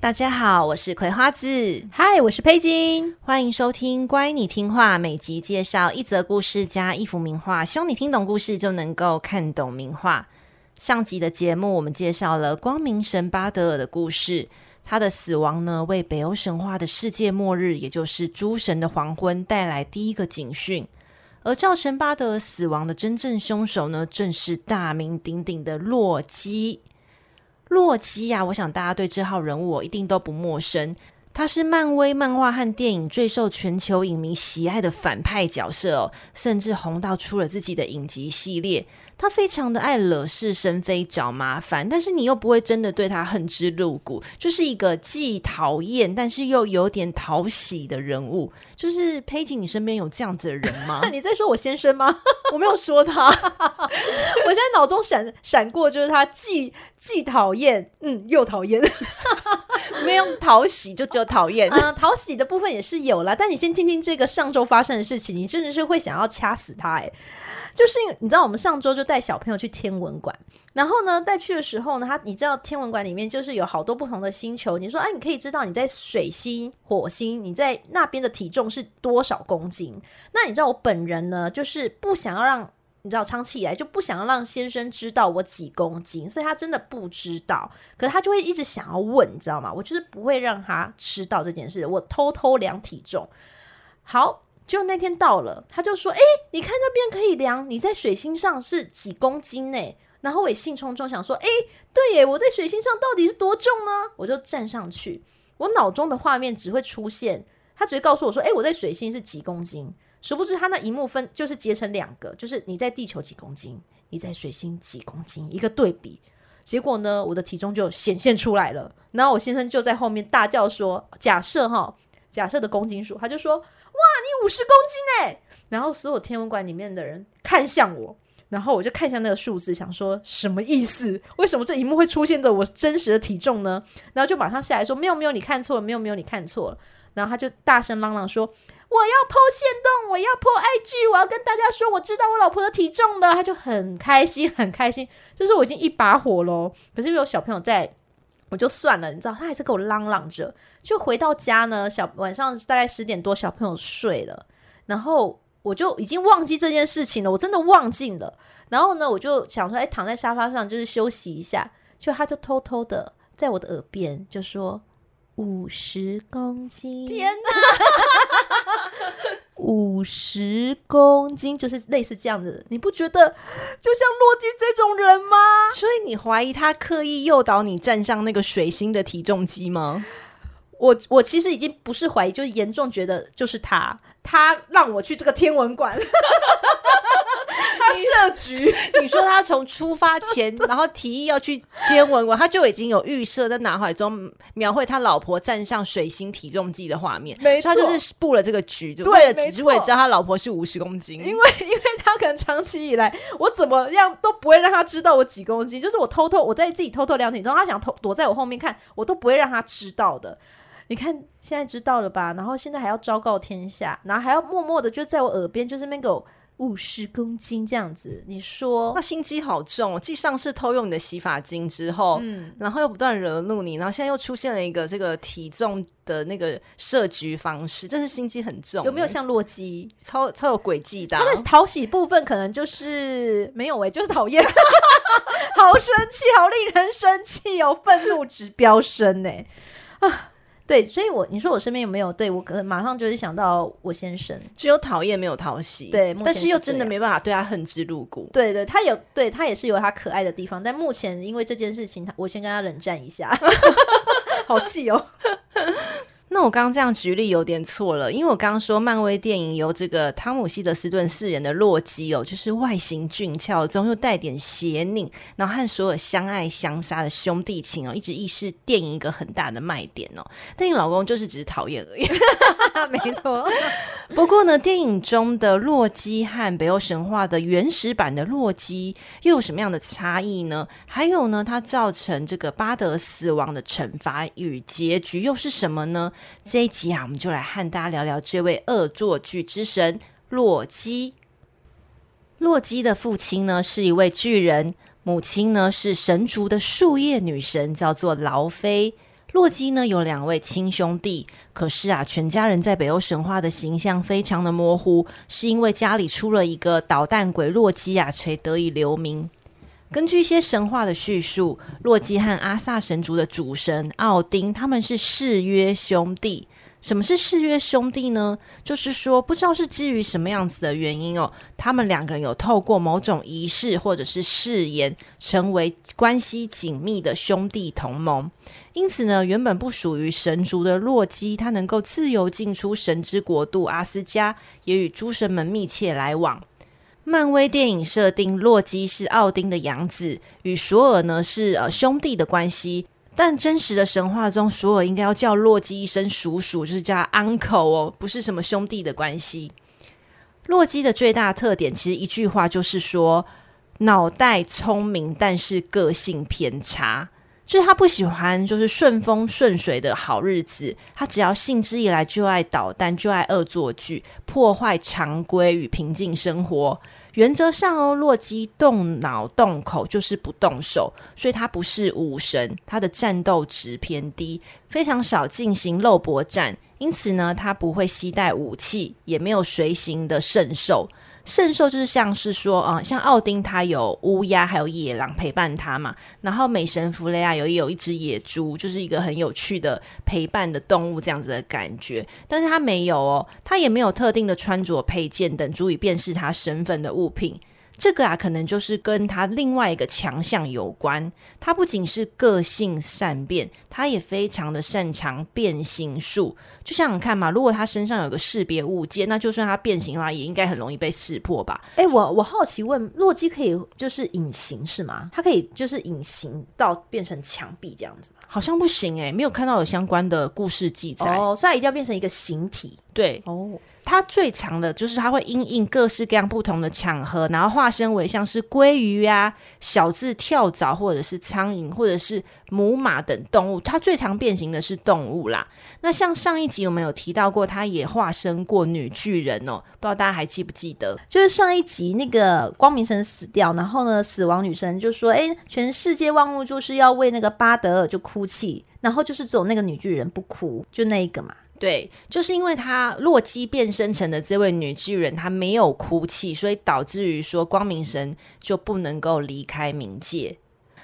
大家好，我是葵花子。嗨，我是佩金。欢迎收听《乖，你听话》，每集介绍一则故事加一幅名画，希望你听懂故事就能够看懂名画。上集的节目，我们介绍了光明神巴德尔的故事。他的死亡呢，为北欧神话的世界末日，也就是诸神的黄昏，带来第一个警讯。而造成巴德尔死亡的真正凶手呢，正是大名鼎鼎的洛基。洛基呀、我想大家对这号人物一定都不陌生。他是漫威漫画和电影最受全球影迷喜爱的反派角色哦，甚至红到出了自己的影集系列。他非常的爱惹是生非、找麻烦，但是你又不会真的对他恨之入骨，就是一个既讨厌但是又有点讨喜的人物。就是佩锦，你身边有这样子的人吗？你在说我先生吗？我没有说他，我现在脑中闪闪过，就是他既既讨厌，嗯，又讨厌，没有讨喜，就只有讨厌。嗯，讨喜的部分也是有啦，但你先听听这个上周发生的事情，你真的是会想要掐死他哎、欸。就是你知道，我们上周就带小朋友去天文馆，然后呢，带去的时候呢，他你知道天文馆里面就是有好多不同的星球。你说，哎，你可以知道你在水星、火星，你在那边的体重是多少公斤？那你知道我本人呢，就是不想要让你知道长期以来就不想要让先生知道我几公斤，所以他真的不知道。可是他就会一直想要问，你知道吗？我就是不会让他知道这件事，我偷偷量体重。好。就那天到了，他就说：“哎、你看那边可以量，你在水星上是几公斤呢？”然后我也兴冲冲想说：“哎、对耶，我在水星上到底是多重呢？”我就站上去，我脑中的画面只会出现，他只会告诉我说：“哎、我在水星是几公斤。”殊不知他那一幕分就是截成两个，就是你在地球几公斤，你在水星几公斤，一个对比。结果呢，我的体重就显现出来了。然后我先生就在后面大叫说：“假设哈，假设的公斤数。”他就说。哇，你五十公斤哎！然后所有天文馆里面的人看向我，然后我就看向那个数字，想说什么意思？为什么这一幕会出现着我真实的体重呢？然后就马上下来说没有没有，你看错了，没有没有，你看错了。然后他就大声嚷嚷说：“我要 po 限动，我要 po IG，我要跟大家说，我知道我老婆的体重了。”他就很开心，很开心。就是我已经一把火喽，可是有小朋友在。我就算了，你知道，他还是给我嚷嚷着。就回到家呢，小晚上大概十点多，小朋友睡了，然后我就已经忘记这件事情了，我真的忘记了。然后呢，我就想说，哎，躺在沙发上就是休息一下，就他就偷偷的在我的耳边就说五十公斤，天哪！五十公斤就是类似这样子，你不觉得就像洛基这种人吗？所以你怀疑他刻意诱导你站上那个水星的体重机吗？我我其实已经不是怀疑，就是严重觉得就是他，他让我去这个天文馆。设局，你说他从出发前，然后提议要去天文馆，他就已经有预设在脑海中描绘他老婆站上水星体重计的画面。没错，他就是布了这个局，就为了只是为了知道他老婆是五十公斤。因为，因为他可能长期以来，我怎么样都不会让他知道我几公斤，就是我偷偷我在自己偷偷量体重，他想偷躲在我后面看，我都不会让他知道的。你看现在知道了吧？然后现在还要昭告天下，然后还要默默的就在我耳边，就是那个。五十公斤这样子，你说那心机好重。继上次偷用你的洗发精之后，嗯，然后又不断惹怒你，然后现在又出现了一个这个体重的那个设局方式，真是心机很重。有没有像洛基，超超有诡计的？他的讨喜部分可能就是没有哎、欸，就是讨厌，好生气，好令人生气哦，愤怒值飙升呢、欸、啊！对，所以我你说我身边有没有？对，我可能马上就是想到我先生，只有讨厌没有讨喜。对，但是又真的没办法对他恨之入骨。对对，他有对他也是有他可爱的地方，但目前因为这件事情，我先跟他冷战一下，好气哦。那我刚刚这样举例有点错了，因为我刚刚说漫威电影由这个汤姆希德斯顿饰演的洛基哦，就是外形俊俏中又带点邪佞，然后和所有相爱相杀的兄弟情哦，一直亦是电影一个很大的卖点哦。但你老公就是只是讨厌而已，没错。不过呢，电影中的洛基和北欧神话的原始版的洛基又有什么样的差异呢？还有呢，它造成这个巴德死亡的惩罚与结局又是什么呢？这一集啊，我们就来和大家聊聊这位恶作剧之神洛基。洛基的父亲呢是一位巨人，母亲呢是神族的树叶女神，叫做劳菲。洛基呢有两位亲兄弟，可是啊，全家人在北欧神话的形象非常的模糊，是因为家里出了一个捣蛋鬼洛基啊，才得以留名。根据一些神话的叙述，洛基和阿萨神族的主神奥丁，他们是誓约兄弟。什么是誓约兄弟呢？就是说，不知道是基于什么样子的原因哦，他们两个人有透过某种仪式或者是誓言，成为关系紧密的兄弟同盟。因此呢，原本不属于神族的洛基，他能够自由进出神之国度阿斯加，也与诸神们密切来往。漫威电影设定洛基是奥丁的养子，与索尔呢是呃兄弟的关系。但真实的神话中，索尔应该要叫洛基一声叔叔，就是叫 uncle 哦，不是什么兄弟的关系。洛基的最大特点，其实一句话就是说，脑袋聪明，但是个性偏差。就是他不喜欢就是顺风顺水的好日子，他只要兴致一来就爱捣蛋，就爱恶作剧，破坏常规与平静生活。原则上哦，洛基动脑动口就是不动手，所以他不是武神，他的战斗值偏低，非常少进行肉搏战，因此呢，他不会携带武器，也没有随行的圣兽。圣兽就是像是说，啊、像奥丁他有乌鸦，还有野狼陪伴他嘛。然后美神弗雷亚有有一只野猪，就是一个很有趣的陪伴的动物这样子的感觉。但是他没有哦，他也没有特定的穿着配件等足以辨识他身份的物品。这个啊，可能就是跟他另外一个强项有关。他不仅是个性善变，他也非常的擅长变形术。就像你看嘛，如果他身上有个识别物件，那就算他变形的话，也应该很容易被识破吧？哎，我我好奇问，洛基可以就是隐形是吗？他可以就是隐形到变成墙壁这样子吗？好像不行哎，没有看到有相关的故事记载哦，所以他一定要变成一个形体。对哦。它最强的就是它会因应各式各样不同的场合，然后化身为像是鲑鱼啊、小字跳蚤或者是苍蝇或者是母马等动物。它最常变形的是动物啦。那像上一集我们有提到过，它也化身过女巨人哦，不知道大家还记不记得？就是上一集那个光明神死掉，然后呢，死亡女神就说：“哎，全世界万物就是要为那个巴德尔就哭泣，然后就是只有那个女巨人不哭，就那一个嘛。”对，就是因为他洛基变身成的这位女巨人，她没有哭泣，所以导致于说光明神就不能够离开冥界。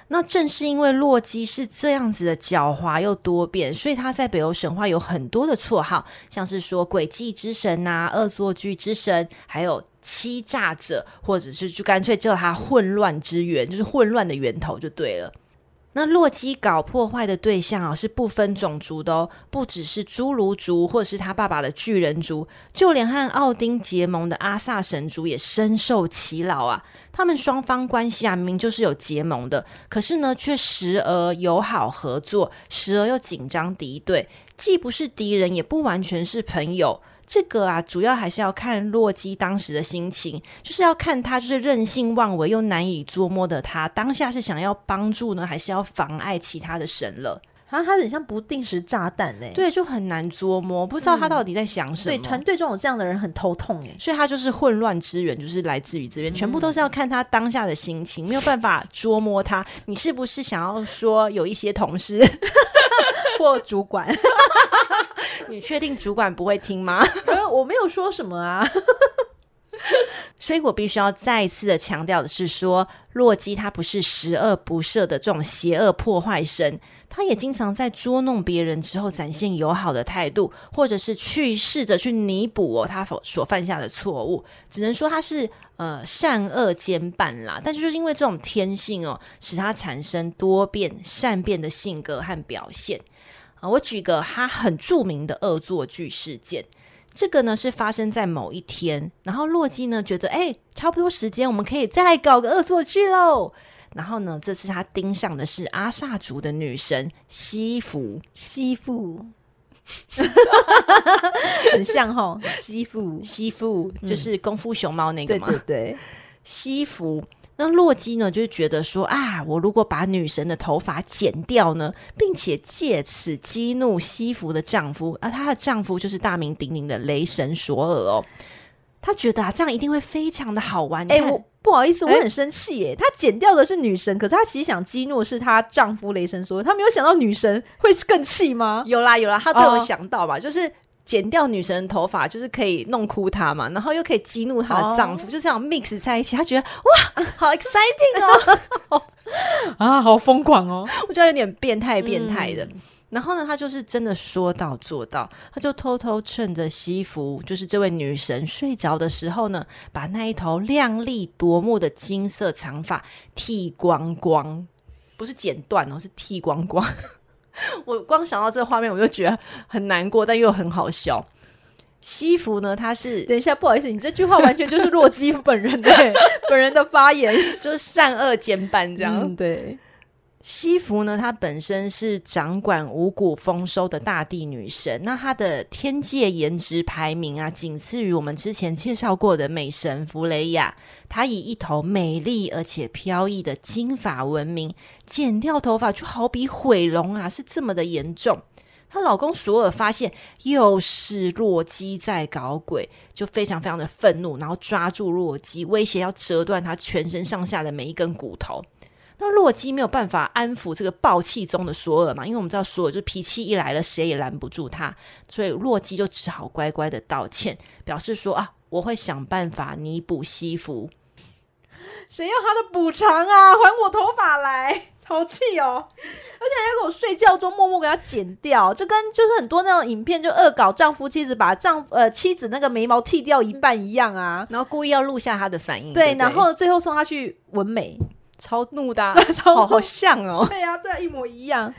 那正是因为洛基是这样子的狡猾又多变，所以他在北欧神话有很多的绰号，像是说诡计之神呐、恶作剧之神，还有欺诈者，或者是就干脆叫他混乱之源，就是混乱的源头就对了。那洛基搞破坏的对象啊，是不分种族的哦，不只是侏儒族，或者是他爸爸的巨人族，就连和奥丁结盟的阿萨神族也深受其扰啊。他们双方关系啊，明明就是有结盟的，可是呢，却时而友好合作，时而又紧张敌对，既不是敌人，也不完全是朋友。这个啊，主要还是要看洛基当时的心情，就是要看他就是任性妄为又难以捉摸的他当下是想要帮助呢，还是要妨碍其他的神了？好像，他很像不定时炸弹呢。对，就很难捉摸，不知道他到底在想什么。对，团队中有这样的人很头痛哎，所以他就是混乱之源，就是来自于这边，全部都是要看他当下的心情，没有办法捉摸他。你是不是想要说有一些同事 或主管？你确定主管不会听吗？我没有说什么啊，所以我必须要再一次的强调的是说，洛基他不是十恶不赦的这种邪恶破坏神，他也经常在捉弄别人之后展现友好的态度，或者是去试着去弥补哦他所所犯下的错误。只能说他是呃善恶兼办啦，但是就是因为这种天性哦，使他产生多变善变的性格和表现。啊，我举个他很著名的恶作剧事件。这个呢是发生在某一天，然后洛基呢觉得，哎，差不多时间，我们可以再来搞个恶作剧喽。然后呢，这次他盯上的是阿萨族的女神西弗，西弗，很像哈，西服，西服就是功夫熊猫那个嘛，对对对，西服。那洛基呢，就觉得说啊，我如果把女神的头发剪掉呢，并且借此激怒西服的丈夫，而她的丈夫就是大名鼎鼎的雷神索尔哦。他觉得啊，这样一定会非常的好玩。哎、欸，我不好意思，我很生气耶。她剪掉的是女神，可是她其实想激怒的是她丈夫雷神索尔。他没有想到女神会更气吗？有啦有啦，她都有想到吧，哦、就是。剪掉女神的头发，就是可以弄哭她嘛，然后又可以激怒她的丈夫，oh. 就这样 mix 在一起。她觉得哇，好 exciting 哦，啊，好疯狂哦，我觉得有点变态变态的。嗯、然后呢，他就是真的说到做到，他就偷偷趁着西服，就是这位女神睡着的时候呢，把那一头亮丽夺目的金色长发剃光光，不是剪断哦，是剃光光。我光想到这个画面，我就觉得很难过，但又很好笑。西服呢？他是等一下，不好意思，你这句话完全就是洛基本人的 本人的发言，就是善恶兼办这样。嗯、对。西弗呢，她本身是掌管五谷丰收的大地女神，那她的天界颜值排名啊，仅次于我们之前介绍过的美神弗雷亚。她以一头美丽而且飘逸的金发闻名，剪掉头发就好比毁容啊，是这么的严重。她老公索尔发现又是洛基在搞鬼，就非常非常的愤怒，然后抓住洛基，威胁要折断他全身上下的每一根骨头。那洛基没有办法安抚这个暴气中的索尔嘛，因为我们知道索尔就脾气一来了，谁也拦不住他，所以洛基就只好乖乖的道歉，表示说啊，我会想办法弥补西服。谁要他的补偿啊？还我头发来，好气哦！而且还要给我睡觉中默默给他剪掉，就跟就是很多那种影片，就恶搞丈夫妻子把丈呃妻子那个眉毛剃掉一半一样啊，然后故意要录下他的反应，对，对对然后最后送他去纹眉。超怒的、啊，超好，好像哦。对呀、啊，对、啊，一模一样。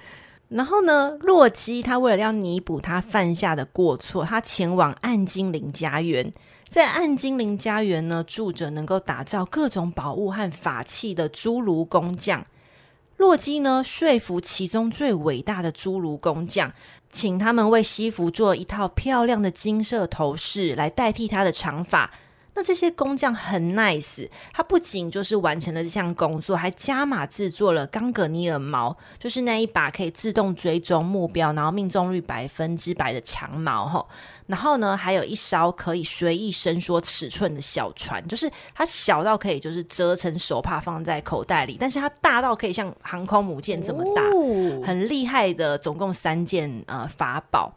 然后呢，洛基他为了要弥补他犯下的过错，他前往暗精灵家园。在暗精灵家园呢，住着能够打造各种宝物和法器的侏儒工匠。洛基呢，说服其中最伟大的侏儒工匠，请他们为西服做一套漂亮的金色头饰，来代替他的长发。那这些工匠很 nice，他不仅就是完成了这项工作，还加码制作了冈格尼尔矛，就是那一把可以自动追踪目标，然后命中率百分之百的长矛吼。然后呢，还有一艘可以随意伸缩尺寸的小船，就是它小到可以就是折成手帕放在口袋里，但是它大到可以像航空母舰这么大，哦、很厉害的，总共三件呃法宝。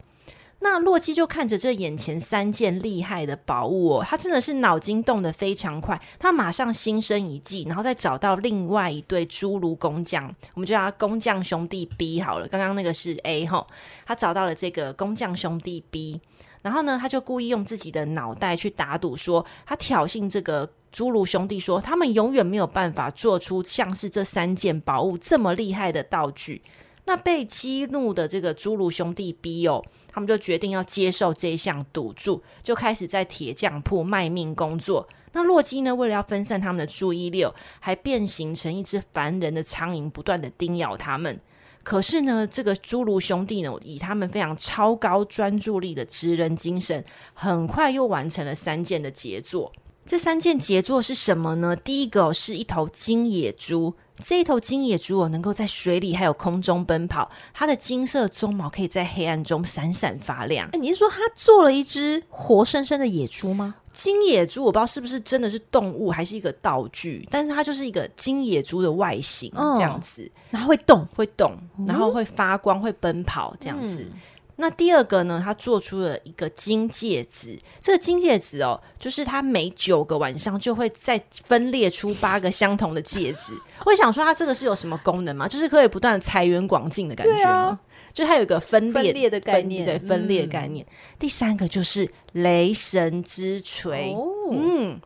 那洛基就看着这眼前三件厉害的宝物哦，他真的是脑筋动得非常快，他马上心生一计，然后再找到另外一对侏儒工匠，我们就叫他工匠兄弟 B 好了。刚刚那个是 A 哈，他找到了这个工匠兄弟 B，然后呢，他就故意用自己的脑袋去打赌，说他挑衅这个侏儒兄弟说，他们永远没有办法做出像是这三件宝物这么厉害的道具。那被激怒的这个侏儒兄弟 B 哦，他们就决定要接受这一项赌注，就开始在铁匠铺卖命工作。那洛基呢，为了要分散他们的注意力，还变形成一只烦人的苍蝇，不断的叮咬他们。可是呢，这个侏儒兄弟呢，以他们非常超高专注力的职人精神，很快又完成了三件的杰作。这三件杰作是什么呢？第一个是一头金野猪。这一头金野猪哦，能够在水里还有空中奔跑，它的金色鬃毛可以在黑暗中闪闪发亮。哎，你是说它做了一只活生生的野猪吗？金野猪我不知道是不是真的是动物，还是一个道具，但是它就是一个金野猪的外形，这样子，哦，然后会动，会动，然后会发光，会奔跑，这样子。嗯那第二个呢？他做出了一个金戒指。这个金戒指哦，就是他每九个晚上就会再分裂出八个相同的戒指。我想说，它这个是有什么功能吗？就是可以不断的财源广进的感觉吗？啊、就它有一个分裂，的概念，对，分裂的概念。嗯、第三个就是雷神之锤。哦、嗯。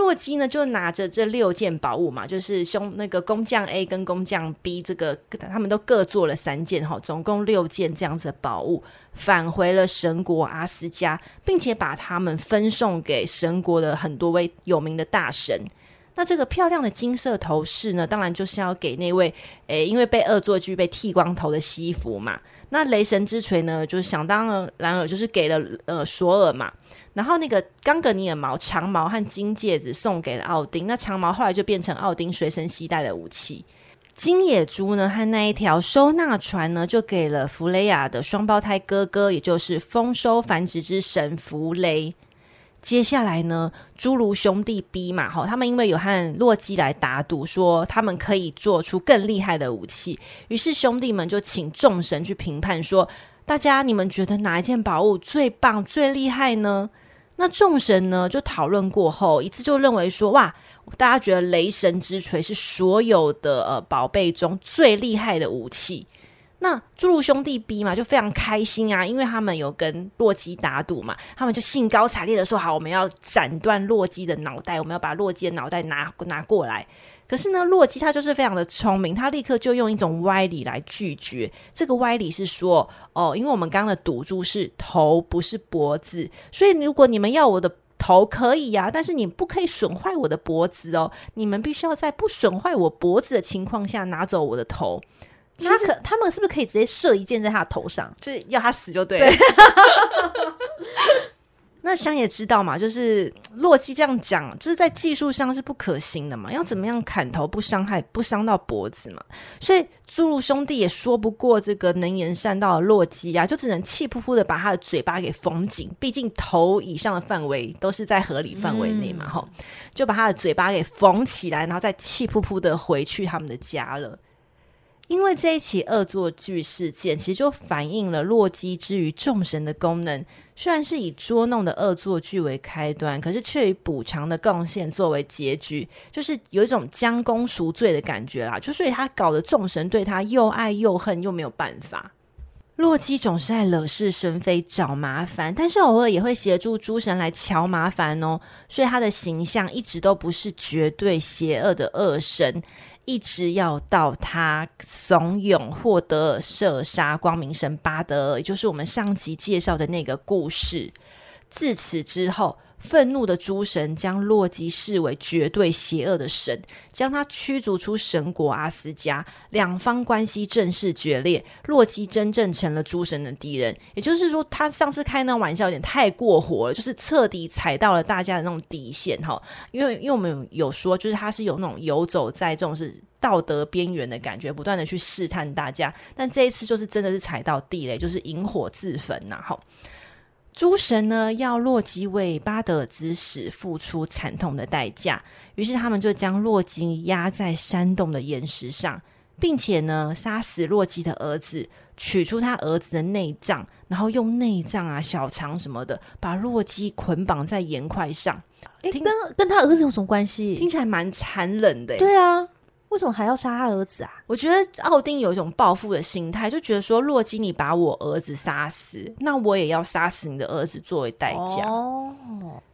洛基呢就拿着这六件宝物嘛，就是兄那个工匠 A 跟工匠 B 这个他们都各做了三件哈，总共六件这样子的宝物，返回了神国阿斯加，并且把他们分送给神国的很多位有名的大神。那这个漂亮的金色头饰呢，当然就是要给那位诶，因为被恶作剧被剃光头的西服嘛。那雷神之锤呢，就是想当然尔就是给了呃索尔嘛。然后那个冈格尼尔毛长毛和金戒指送给了奥丁。那长毛后来就变成奥丁随身携带的武器。金野猪呢和那一条收纳船呢，就给了弗雷亚的双胞胎哥哥，也就是丰收繁殖之神弗雷。接下来呢，侏儒兄弟 B 嘛，哈，他们因为有和洛基来打赌，说他们可以做出更厉害的武器，于是兄弟们就请众神去评判，说大家你们觉得哪一件宝物最棒、最厉害呢？那众神呢就讨论过后，一致就认为说，哇，大家觉得雷神之锤是所有的呃宝贝中最厉害的武器。那侏儒兄弟 B 嘛，就非常开心啊，因为他们有跟洛基打赌嘛，他们就兴高采烈的说：“好，我们要斩断洛基的脑袋，我们要把洛基的脑袋拿拿过来。”可是呢，洛基他就是非常的聪明，他立刻就用一种歪理来拒绝。这个歪理是说：“哦，因为我们刚刚的赌注是头，不是脖子，所以如果你们要我的头可以呀、但是你不可以损坏我的脖子哦，你们必须要在不损坏我脖子的情况下拿走我的头。”他可他们是不是可以直接射一箭在他的头上，就是要他死就对了。对 那香也知道嘛，就是洛基这样讲，就是在技术上是不可行的嘛。要怎么样砍头不伤害、不伤到脖子嘛？所以侏儒兄弟也说不过这个能言善道的洛基啊，就只能气扑扑的把他的嘴巴给缝紧。毕竟头以上的范围都是在合理范围内嘛，吼、嗯，就把他的嘴巴给缝起来，然后再气扑扑的回去他们的家了。因为这一起恶作剧事件，其实就反映了洛基之于众神的功能。虽然是以捉弄的恶作剧为开端，可是却以补偿的贡献作为结局，就是有一种将功赎罪的感觉啦。就所以他搞得众神对他又爱又恨，又没有办法。洛基总是爱惹是生非、找麻烦，但是偶尔也会协助诸神来乔麻烦哦。所以他的形象一直都不是绝对邪恶的恶神。一直要到他怂恿霍德尔射杀光明神巴德尔，也就是我们上集介绍的那个故事。自此之后，愤怒的诸神将洛基视为绝对邪恶的神，将他驱逐出神国阿斯加。两方关系正式决裂，洛基真正成了诸神的敌人。也就是说，他上次开那玩笑有点太过火了，就是彻底踩到了大家的那种底线哈。因为，因为我们有说，就是他是有那种游走在这种是道德边缘的感觉，不断的去试探大家。但这一次就是真的是踩到地雷，就是引火自焚呐，哈。诸神呢，要洛基为巴德尔之死付出惨痛的代价，于是他们就将洛基压在山洞的岩石上，并且呢，杀死洛基的儿子，取出他儿子的内脏，然后用内脏啊、小肠什么的，把洛基捆绑在岩块上。诶，跟跟他儿子有什么关系？听起来蛮残忍的。对啊。为什么还要杀他儿子啊？我觉得奥丁有一种报复的心态，就觉得说，洛基你把我儿子杀死，那我也要杀死你的儿子作为代价。哦。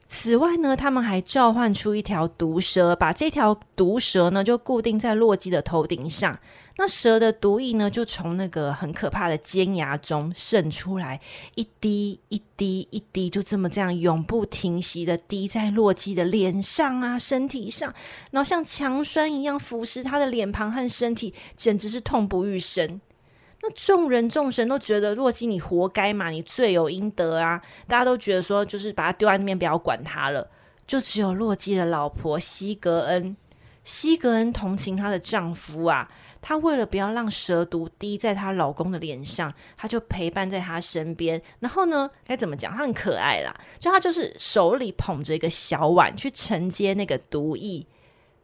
此外呢，他们还召唤出一条毒蛇，把这条毒蛇呢就固定在洛基的头顶上。那蛇的毒液呢，就从那个很可怕的尖牙中渗出来，一滴一滴一滴，就这么这样永不停息的滴在洛基的脸上啊，身体上，然后像强酸一样腐蚀他的脸庞和身体，简直是痛不欲生。那众人众神都觉得洛基你活该嘛，你罪有应得啊！大家都觉得说，就是把他丢在那边，不要管他了。就只有洛基的老婆西格恩，西格恩同情她的丈夫啊。她为了不要让蛇毒滴在她老公的脸上，她就陪伴在他身边。然后呢，该怎么讲？她很可爱啦，就她就是手里捧着一个小碗去承接那个毒液。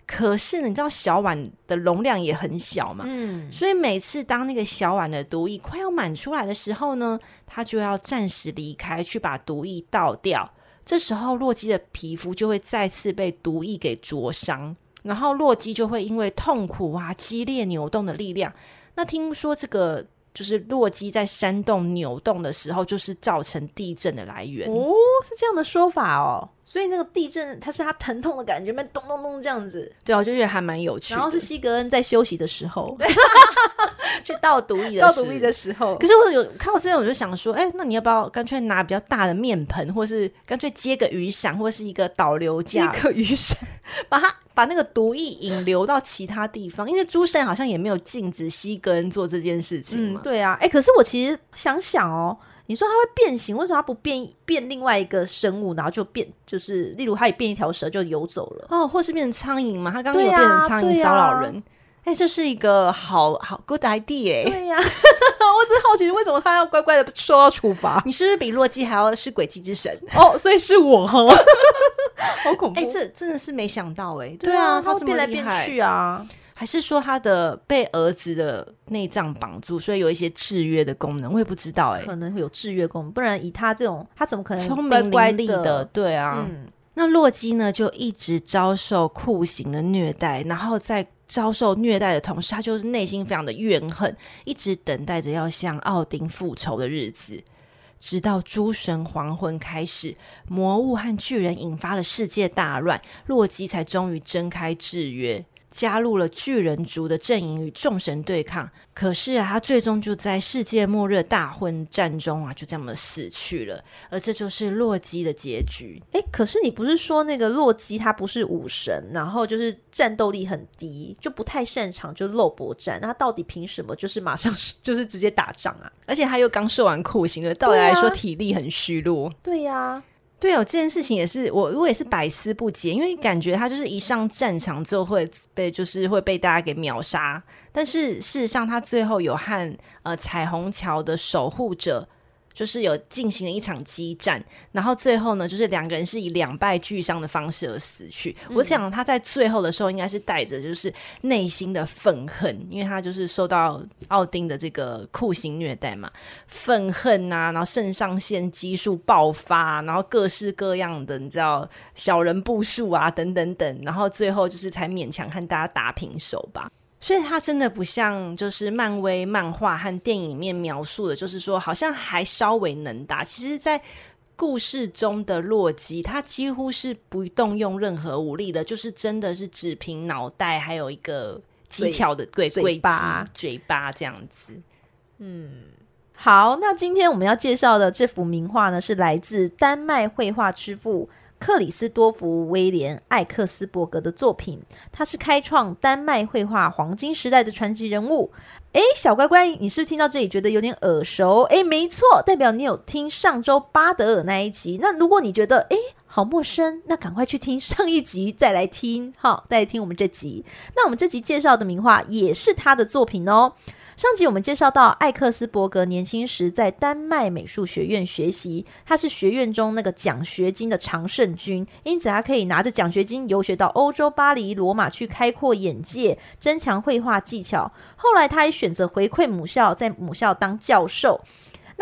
可是你知道小碗的容量也很小嘛，嗯，所以每次当那个小碗的毒液快要满出来的时候呢，她就要暂时离开去把毒液倒掉。这时候洛基的皮肤就会再次被毒液给灼伤。然后洛基就会因为痛苦啊、激烈扭动的力量，那听说这个就是洛基在山洞扭动的时候，就是造成地震的来源。哦，是这样的说法哦。所以那个地震，它是他疼痛的感觉，没咚咚咚这样子。对啊，我就觉得还蛮有趣。然后是西格恩在休息的时候，去倒毒液的 倒毒液的时候。可是我有看到这边，我就想说，哎、欸，那你要不要干脆拿比较大的面盆，或是干脆接个雨伞，或是一个导流架，接个雨伞，把它把那个毒液引流到其他地方？因为诸神好像也没有禁止西格恩做这件事情嘛。嗯、对啊，哎、欸，可是我其实想想哦。你说它会变形，为什么它不变变另外一个生物，然后就变就是，例如它也变一条蛇就游走了哦，或是变成苍蝇嘛？它刚刚有变成苍蝇骚扰人，啊欸，这是一个好好 good idea 哎。对呀、啊，我只是好奇为什么他要乖乖的受到处罚？你是不是比洛基还要是诡计之神哦？所以是我哈，好恐怖！哎、欸，这真的是没想到哎。对啊，他会变来变去啊。还是说他的被儿子的内脏绑住，所以有一些制约的功能？我也不知道哎、欸，可能会有制约功能，不然以他这种，他怎么可能聪明伶俐的？对啊，嗯、那洛基呢，就一直遭受酷刑的虐待，然后在遭受虐待的同时，他就是内心非常的怨恨，一直等待着要向奥丁复仇的日子，直到诸神黄昏开始，魔物和巨人引发了世界大乱，洛基才终于睁开制约。加入了巨人族的阵营与众神对抗，可是啊，他最终就在世界末日大混战中啊，就这么死去了。而这就是洛基的结局。诶，可是你不是说那个洛基他不是武神，然后就是战斗力很低，就不太擅长就肉搏战，那他到底凭什么就是马上 就是直接打仗啊？而且他又刚受完酷刑了，到底来说体力很虚弱。对呀、啊。对哦，这件事情也是我，我也是百思不解，因为感觉他就是一上战场就会被，就是会被大家给秒杀，但是事实上他最后有和呃彩虹桥的守护者。就是有进行了一场激战，然后最后呢，就是两个人是以两败俱伤的方式而死去。嗯、我想他在最后的时候应该是带着就是内心的愤恨，因为他就是受到奥丁的这个酷刑虐待嘛，愤恨啊，然后肾上腺激素爆发，然后各式各样的你知道小人步数啊等等等，然后最后就是才勉强和大家打平手吧。所以他真的不像就是漫威漫画和电影里面描述的，就是说好像还稍微能打。其实，在故事中的洛基，他几乎是不动用任何武力的，就是真的是只凭脑袋，还有一个技巧的对嘴巴嘴巴这样子。嗯，好，那今天我们要介绍的这幅名画呢，是来自丹麦绘画之父。克里斯多福·威廉·艾克斯伯格的作品，他是开创丹麦绘画黄金时代的传奇人物。诶，小乖乖，你是不是听到这里觉得有点耳熟？诶，没错，代表你有听上周巴德尔那一集。那如果你觉得诶好陌生，那赶快去听上一集再来听，好，再来听我们这集。那我们这集介绍的名画也是他的作品哦。上集我们介绍到，艾克斯伯格年轻时在丹麦美术学院学习，他是学院中那个奖学金的常胜军，因此他可以拿着奖学金游学到欧洲巴黎、罗马去开阔眼界，增强绘画技巧。后来他也选择回馈母校，在母校当教授。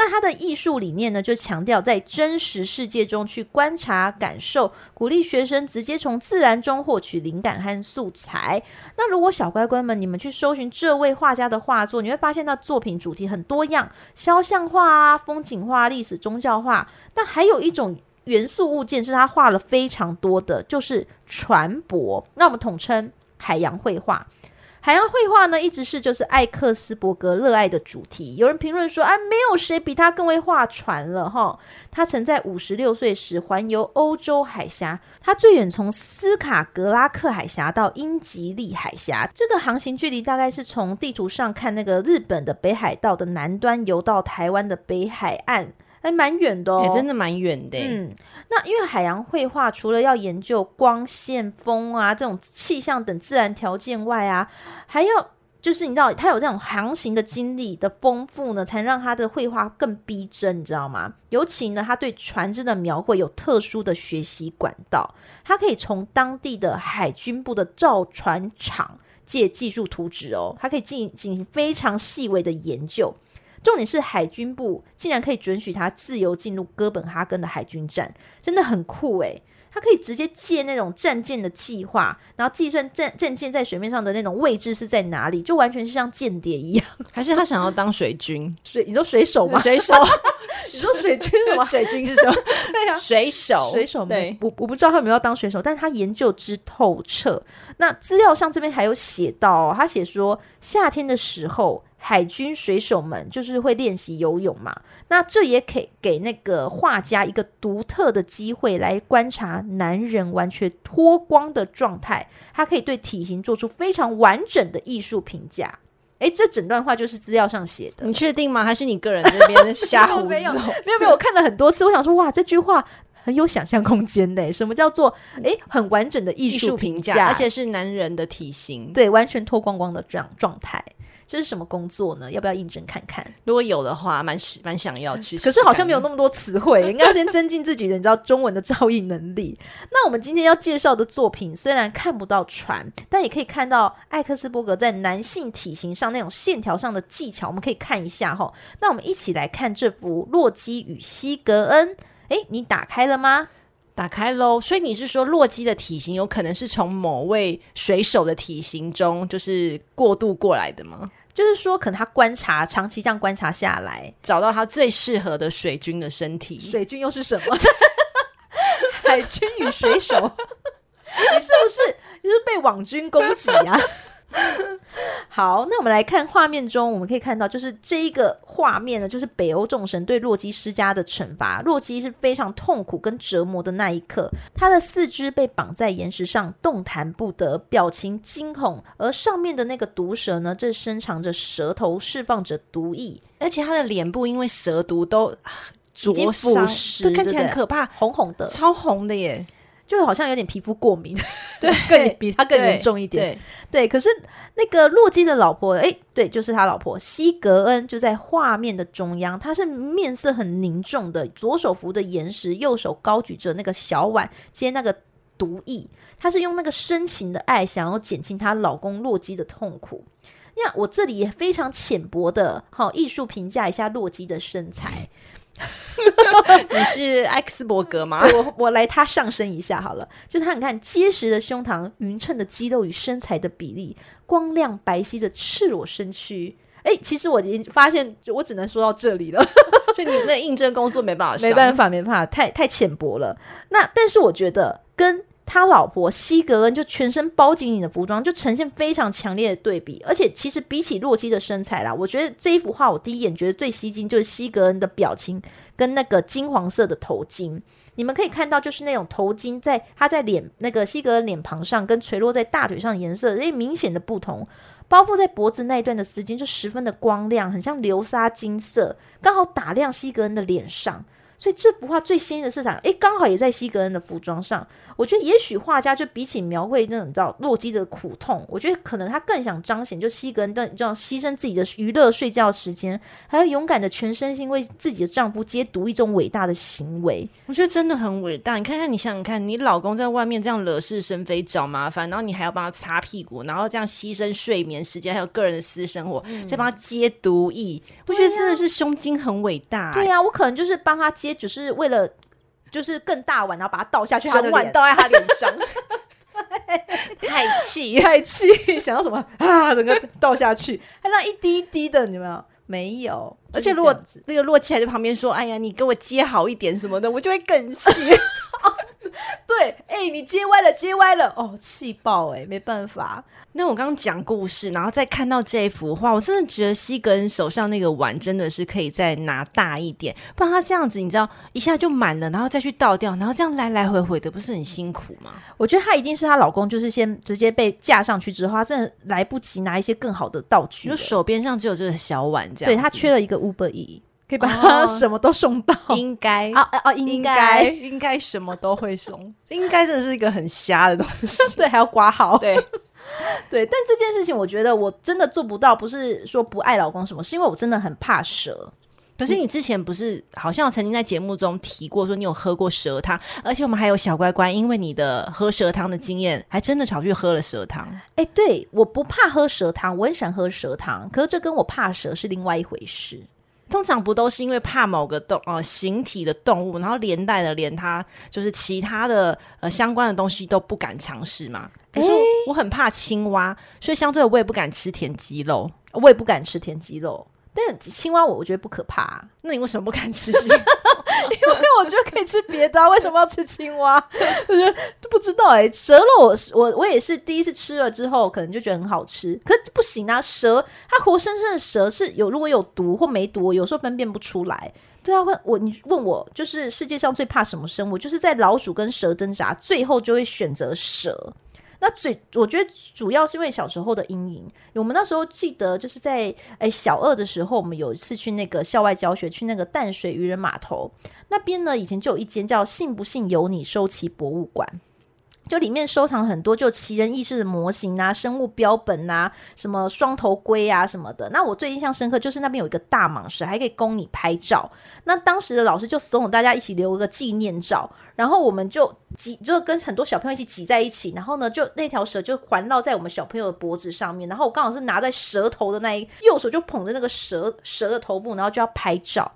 那他的艺术理念呢，就强调在真实世界中去观察、感受，鼓励学生直接从自然中获取灵感和素材。那如果小乖乖们，你们去搜寻这位画家的画作，你会发现他作品主题很多样，肖像画啊、风景画、历史、宗教画。那还有一种元素物件是他画了非常多的，就是船舶。那我们统称海洋绘画。海洋绘画呢，一直是就是艾克斯伯格热爱的主题。有人评论说：“哎，没有谁比他更会画船了。”哈，他曾在五十六岁时环游欧洲海峡，他最远从斯卡格拉克海峡到英吉利海峡，这个航行距离大概是从地图上看那个日本的北海道的南端游到台湾的北海岸。还蛮远的哦，也真的蛮远的。嗯，那因为海洋绘画除了要研究光线、风啊这种气象等自然条件外啊，还要就是你知道，他有这种航行的经历的丰富呢，才让他的绘画更逼真，你知道吗？尤其呢，他对船只的描绘有特殊的学习管道，他可以从当地的海军部的造船厂借技术图纸哦，他可以进进行非常细微的研究。重点是海军部竟然可以准许他自由进入哥本哈根的海军站，真的很酷诶。他可以直接借那种战舰的计划，然后计算战战舰在水面上的那种位置是在哪里，就完全是像间谍一样。还是他想要当水军？水？你说水手吗？水手？你说水军是什么？水军是什么？对呀、啊，水手。水手对，我我不知道他有没有要当水手，但是他研究之透彻。那资料上这边还有写到、哦，他写说夏天的时候。海军水手们就是会练习游泳嘛，那这也可以给那个画家一个独特的机会来观察男人完全脱光的状态，他可以对体型做出非常完整的艺术评价。诶，这整段话就是资料上写的，你确定吗？还是你个人这边瞎胡 诌？没有没有没有，我看了很多次，我想说哇，这句话很有想象空间呢。什么叫做诶很完整的艺术评价，而且是男人的体型，对，完全脱光光的状状态。这是什么工作呢？要不要应征看看？如果有的话，蛮蛮想要去试试。可是好像没有那么多词汇，应该要先增进自己的你知道中文的造诣能力。那我们今天要介绍的作品，虽然看不到船，但也可以看到艾克斯伯格在男性体型上那种线条上的技巧，我们可以看一下哈。那我们一起来看这幅《洛基与西格恩》。诶，你打开了吗？打开喽。所以你是说，洛基的体型有可能是从某位水手的体型中就是过渡过来的吗？就是说，可能他观察长期这样观察下来，找到他最适合的水军的身体。水军又是什么？海军与水手？你是不是你是不是被网军攻击呀？好，那我们来看画面中，我们可以看到，就是这一个画面呢，就是北欧众神对洛基施加的惩罚。洛基是非常痛苦跟折磨的那一刻，他的四肢被绑在岩石上，动弹不得，表情惊恐。而上面的那个毒蛇呢，正伸长着舌头，释放着毒液，而且他的脸部因为蛇毒都灼伤，就看起来很可怕，红红的，超红的耶。就好像有点皮肤过敏，对，更比他更严重一点。对，对，可是那个洛基的老婆，哎，对，就是他老婆西格恩，就在画面的中央。她是面色很凝重的，左手扶着岩石，右手高举着那个小碗接那个毒液。她是用那个深情的爱，想要减轻她老公洛基的痛苦。那我这里也非常浅薄的，好艺术评价一下洛基的身材。你是艾克斯伯格吗？我我来他上身一下好了，就是他，你看结实的胸膛、匀称的肌肉与身材的比例、光亮白皙的赤裸身躯。哎，其实我已经发现，我只能说到这里了。就你那应征工作没办法，没办法，没办法，太太浅薄了。那但是我觉得跟。他老婆西格恩就全身包紧紧的服装，就呈现非常强烈的对比。而且其实比起洛基的身材啦，我觉得这一幅画我第一眼觉得最吸睛就是西格恩的表情跟那个金黄色的头巾。你们可以看到，就是那种头巾在他在脸那个西格恩脸庞上跟垂落在大腿上颜色，诶，明显的不同。包覆在脖子那一段的丝巾就十分的光亮，很像流沙金色，刚好打亮西格恩的脸上。所以这幅画最鲜艳的市场，诶，刚好也在西格恩的服装上。我觉得也许画家就比起描绘那种你知道洛基的苦痛，我觉得可能他更想彰显就西格恩的这样牺牲自己的娱乐睡觉时间，还要勇敢的全身心为自己的丈夫接毒一种伟大的行为。我觉得真的很伟大。你看看，你想想看，你老公在外面这样惹是生非找麻烦，然后你还要帮他擦屁股，然后这样牺牲睡眠时间还有个人的私生活，嗯、再帮他接毒液，我觉得真的是胸襟很伟大。对呀、啊，我可能就是帮他接，只是为了。就是更大碗，然后把它倒下去，整碗倒在他脸上，太气太气，想要什么啊？整个倒下去，还让一滴一滴的，你有没有？没有。而且如果那个洛奇还在旁边说：“哎呀，你给我接好一点什么的”，我就会更气。对，哎、欸，你接歪了，接歪了，哦，气爆、欸，哎，没办法。那我刚刚讲故事，然后再看到这幅画，我真的觉得西格恩手上那个碗真的是可以再拿大一点，不然他这样子，你知道，一下就满了，然后再去倒掉，然后这样来来回回的，不是很辛苦吗？我觉得她一定是她老公，就是先直接被架上去之后，他真的来不及拿一些更好的道具，就手边上只有这个小碗，这样。对，她缺了一个 Uber E。可以把它什么都送到，应该啊啊，应该应该什么都会送，应该真的是一个很瞎的东西，对，还要刮好，对 对。但这件事情，我觉得我真的做不到，不是说不爱老公什么，是因为我真的很怕蛇。可是你之前不是好像曾经在节目中提过，说你有喝过蛇汤，而且我们还有小乖乖，因为你的喝蛇汤的经验，还真的跑去喝了蛇汤。哎，对，我不怕喝蛇汤，我很喜欢喝蛇汤，可是这跟我怕蛇是另外一回事。通常不都是因为怕某个动呃形体的动物，然后连带的连它就是其他的呃相关的东西都不敢尝试嘛？可是我很怕青蛙，所以相对的我也不敢吃田鸡肉，我也不敢吃田鸡肉。但青蛙我我觉得不可怕，啊，那你为什么不敢吃？因为我觉得可以吃别的，啊，为什么要吃青蛙？我觉得不知道哎，欸，蛇肉我我我也是第一次吃了之后，可能就觉得很好吃，可是不行啊，蛇它活生生的蛇是有如果有毒或没毒，有时候分辨不出来。对啊，问我你问我就是世界上最怕什么生物？就是在老鼠跟蛇挣扎，最后就会选择蛇。那最我觉得主要是因为小时候的阴影。我们那时候记得就是在诶小二的时候，我们有一次去那个校外教学，去那个淡水渔人码头那边呢，以前就有一间叫“信不信由你”收奇博物馆。就里面收藏很多就奇人异事的模型啊、生物标本啊、什么双头龟啊什么的。那我最印象深刻就是那边有一个大蟒蛇，还可以供你拍照。那当时的老师就怂恿大家一起留个纪念照，然后我们就挤，就跟很多小朋友一起挤在一起。然后呢，就那条蛇就环绕在我们小朋友的脖子上面。然后我刚好是拿在蛇头的那一右手就捧着那个蛇蛇的头部，然后就要拍照。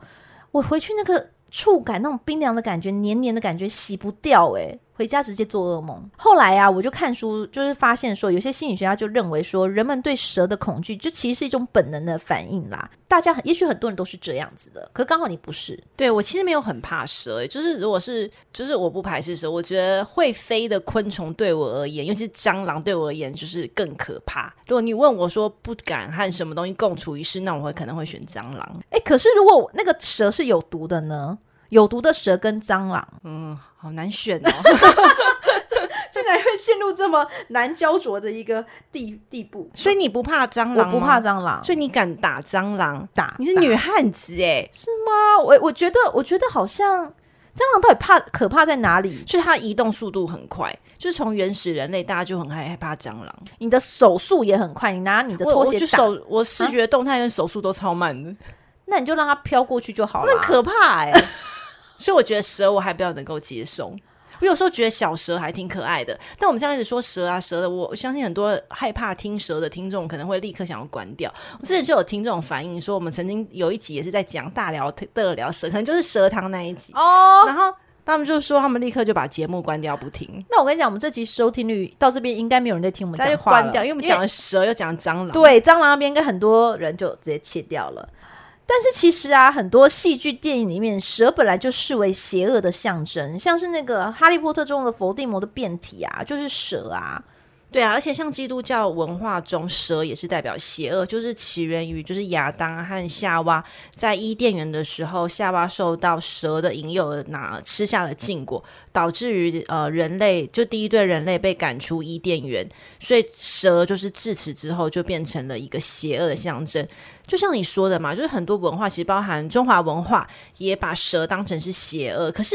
我回去那个触感，那种冰凉的感觉、黏黏的感觉，洗不掉诶、回家直接做噩梦。后来啊，我就看书，就是发现说，有些心理学家就认为说，人们对蛇的恐惧，就其实是一种本能的反应啦。大家也许很多人都是这样子的，可是刚好你不是。对，我其实没有很怕蛇，欸，就是如果是，就是我不排斥蛇。我觉得会飞的昆虫对我而言，尤其是蟑螂对我而言，就是更可怕。如果你问我说不敢和什么东西共处一室，那我会可能会选蟑螂。哎，欸，可是如果那个蛇是有毒的呢？有毒的蛇跟蟑螂，嗯，好难选哦，竟然会陷入这么难焦灼的一个地地步。所以你不怕蟑螂？我不怕蟑螂，所以你敢打蟑螂？打？你是女汉子哎，是吗？我我觉得，我觉得好像蟑螂到底怕可怕在哪里？就是它移动速度很快，就是从原始人类大家就很害害怕蟑螂。你的手速也很快，你拿你的拖鞋打，我，我手我视觉动态跟手速都超慢的，那你就让它飘过去就好了。那可怕哎。所以我觉得蛇我还比较能够接受，我有时候觉得小蛇还挺可爱的。但我们这样一直说蛇啊蛇的，我相信很多害怕听蛇的听众可能会立刻想要关掉。我之前就有听这种反应，说我们曾经有一集也是在讲大聊特聊蛇，可能就是蛇汤那一集哦。然后他们就说他们立刻就把节目关掉不听。那我跟你讲，我们这集收听率到这边应该没有人在听我们讲话了，关掉，因为我们讲了蛇又讲蟑螂，对蟑螂那边应该很多人就直接切掉了。但是其实啊，很多戏剧、电影里面，蛇本来就视为邪恶的象征，像是那个《哈利波特》中的伏地魔的变体啊，就是蛇啊。对啊，而且像基督教文化中，蛇也是代表邪恶，就是起源于就是亚当和夏娃在伊甸园的时候，夏娃受到蛇的引诱，拿吃下了禁果，导致于呃人类就第一对人类被赶出伊甸园，所以蛇就是自此之后就变成了一个邪恶的象征。就像你说的嘛，就是很多文化其实包含中华文化也把蛇当成是邪恶，可是。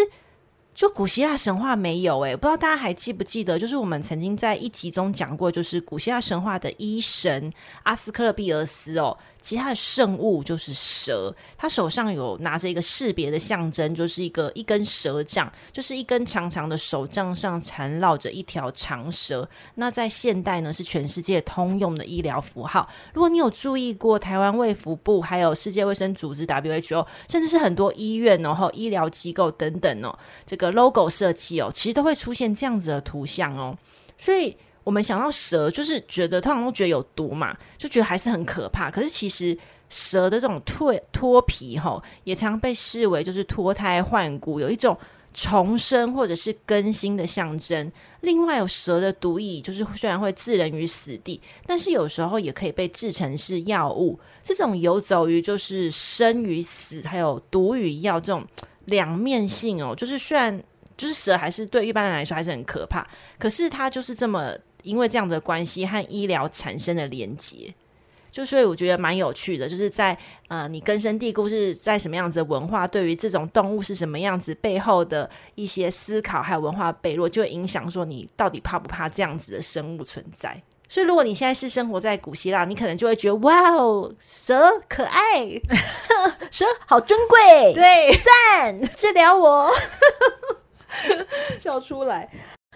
就古希腊神话没有诶、不知道大家还记不记得？就是我们曾经在一集中讲过，就是古希腊神话的医神阿斯克勒庇俄斯哦。其他的圣物就是蛇，他手上有拿着一个识别的象征，就是一个一根蛇杖，就是一根长长的手杖上缠绕着一条长蛇。那在现代呢，是全世界通用的医疗符号。如果你有注意过台湾卫福部，还有世界卫生组织 WHO，甚至是很多医院然后医疗机构等等哦，这个 logo 设计哦，其实都会出现这样子的图像哦，所以。我们想到蛇，就是觉得通常都觉得有毒嘛，就觉得还是很可怕。可是其实蛇的这种脱脱皮吼，也常被视为就是脱胎换骨，有一种重生或者是更新的象征。另外，有蛇的毒液，就是虽然会置人于死地，但是有时候也可以被制成是药物。这种游走于就是生与死，还有毒与药这种两面性哦，就是虽然就是蛇还是对一般人来说还是很可怕，可是它就是这么。因为这样的关系和医疗产生的连结，就所以我觉得蛮有趣的，就是在呃你根深蒂固是在什么样子的文化，对于这种动物是什么样子背后的一些思考还有文化背落，就会影响说你到底怕不怕这样子的生物存在。所以如果你现在是生活在古希腊，你可能就会觉得哇哦，蛇可爱，蛇好尊贵，对，赞，治疗我，笑出来。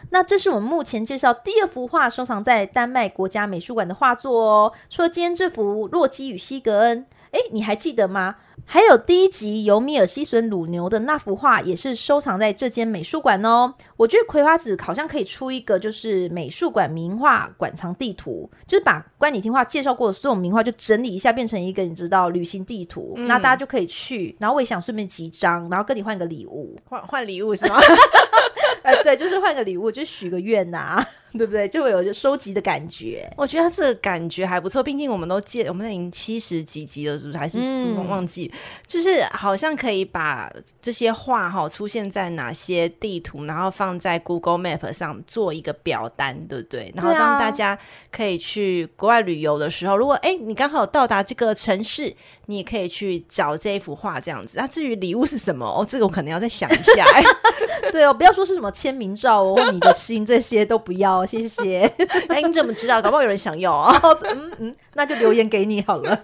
那这是我们目前介绍第二幅画，收藏在丹麦国家美术馆的画作哦。说今天这幅《洛基与西格恩》，诶，你还记得吗？还有第一集由米尔西隼鲁牛的那幅画，也是收藏在这间美术馆哦。我觉得葵花籽好像可以出一个，就是美术馆名画馆藏地图，就是把关你听话介绍过的所有名画就整理一下，变成一个你知道旅行地图，那、嗯、大家就可以去，然后我也想顺便集章，然后跟你换个礼物，换换礼物是吗？哎，对，就是换个礼物，就许个愿呐、对不对？就会有就收集的感觉。我觉得这个感觉还不错，毕竟我们都借，我们已经七十几集了，是不是？还是忘记、嗯，就是好像可以把这些画哈出现在哪些地图，然后放在 Google Map 上做一个表单，对不对？然后当大家可以去国外旅游的时候，如果哎你刚好到达这个城市，你也可以去找这一幅画这样子。那至于礼物是什么哦，这个我可能要再想一下。对哦，不要说是什么。签名照哦，或你的心这些都不要，谢谢。哎，你怎么知道？搞不好有人想要啊。嗯嗯，那就留言给你好了。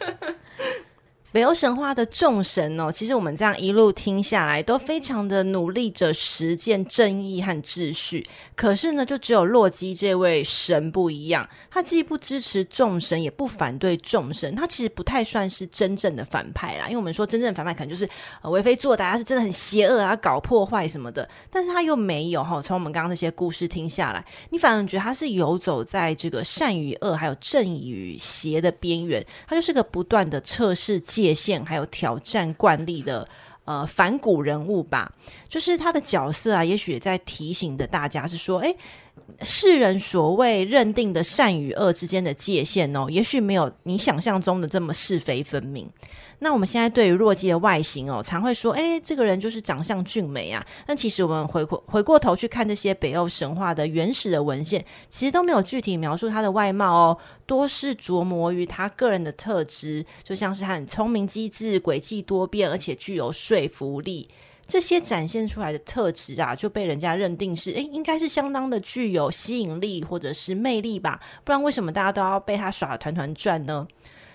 北欧神话的众神哦，其实我们这样一路听下来，都非常的努力着实践正义和秩序。可是呢，就只有洛基这位神不一样，他既不支持众神，也不反对众神，他其实不太算是真正的反派啦。因为我们说真正的反派可能就是呃为非作歹，他是真的很邪恶啊，搞破坏什么的。但是他又没有哈，从我们刚刚那些故事听下来，你反而觉得他是游走在这个善与恶，还有正与邪的边缘。他就是个不断的测试界限，还有挑战惯例的呃反骨人物吧，就是他的角色啊，也许在提醒着大家是说，诶，世人所谓认定的善与恶之间的界限哦，也许没有你想象中的这么是非分明。那我们现在对于弱鸡的外形哦，常会说，诶，这个人就是长相俊美啊。但其实我们回过回过头去看这些北欧神话的原始的文献，其实都没有具体描述他的外貌哦，多是琢磨于他个人的特质，就像是他很聪明机智、诡计多变，而且具有说服力。这些展现出来的特质啊，就被人家认定是，诶，应该是相当的具有吸引力或者是魅力吧？不然为什么大家都要被他耍得团团转呢？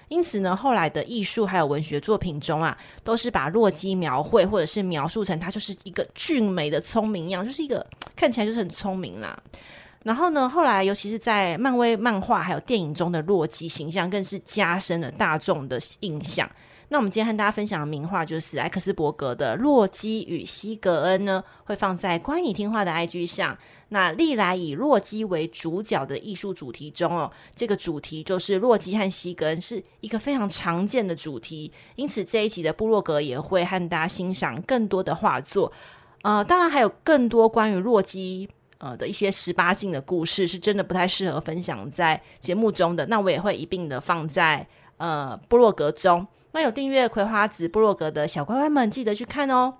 因此呢，后来的艺术还有文学作品中啊，都是把洛基描绘或者是描述成他就是一个俊美的聪明一样，就是一个看起来就是很聪明啦。然后呢，后来尤其是在漫威漫画还有电影中的洛基形象，更是加深了大众的印象。那我们今天和大家分享的名画就是艾克斯伯格的《洛基与西格恩》呢，会放在乖你听画的 IG 上。那历来以洛基为主角的艺术主题中哦，这个主题就是洛基和西格恩是一个非常常见的主题，因此这一集的部落格也会和大家欣赏更多的画作。呃，当然还有更多关于洛基呃的一些十八禁的故事，是真的不太适合分享在节目中的。那我也会一并的放在呃部落格中。那有订阅葵花子部落格的小乖乖们，记得去看哦！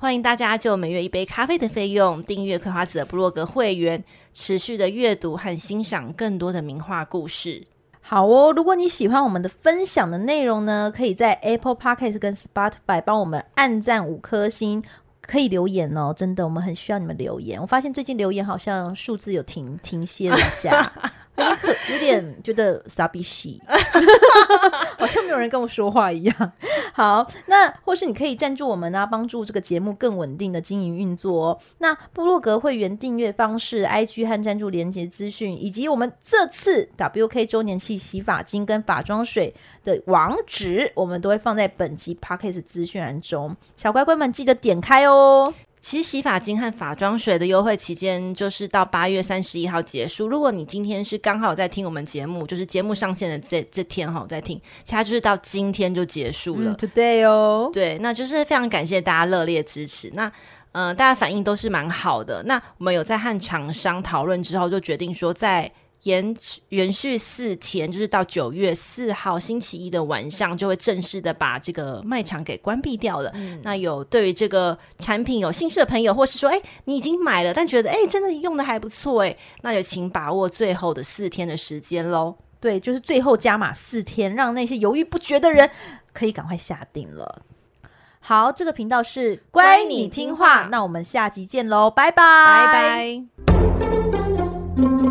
欢迎大家就每月一杯咖啡的费用订阅葵花籽的部落格会员，持续的阅读和欣赏更多的名画故事。好哦，如果你喜欢我们的分享的内容呢，可以在 Apple Podcast 跟 Spotify 帮我们按赞五颗星，可以留言哦。真的，我们很需要你们留言。我发现最近留言好像数字有停停歇了一下。有点可有点觉得傻逼戏，好像没有人跟我说话一样。好，那或是你可以赞助我们啊，帮助这个节目更稳定的经营运作哦。那部落格会员订阅方式、IG 和赞助连结资讯，以及我们这次 WK 周年庆洗发精跟发妆水的网址，我们都会放在本集 Podcast 资讯栏中。小乖乖们记得点开哦。其实洗发精和发妆水的优惠期间就是到八月三十一号结束。如果你今天是刚好在听我们节目，就是节目上线的这这天哈，在听，其他就是到今天就结束了。嗯、Today 哦，对，那就是非常感谢大家热烈支持。那嗯、呃，大家反应都是蛮好的。那我们有在和厂商讨论之后，就决定说在。延延续四天，就是到九月四号星期一的晚上，就会正式的把这个卖场给关闭掉了。嗯、那有对于这个产品有兴趣的朋友，或是说，哎，你已经买了，但觉得哎，真的用的还不错，哎，那就请把握最后的四天的时间喽。对，就是最后加码四天，让那些犹豫不决的人可以赶快下定了。好，这个频道是乖你听话，那我们下集见喽，拜拜，拜拜。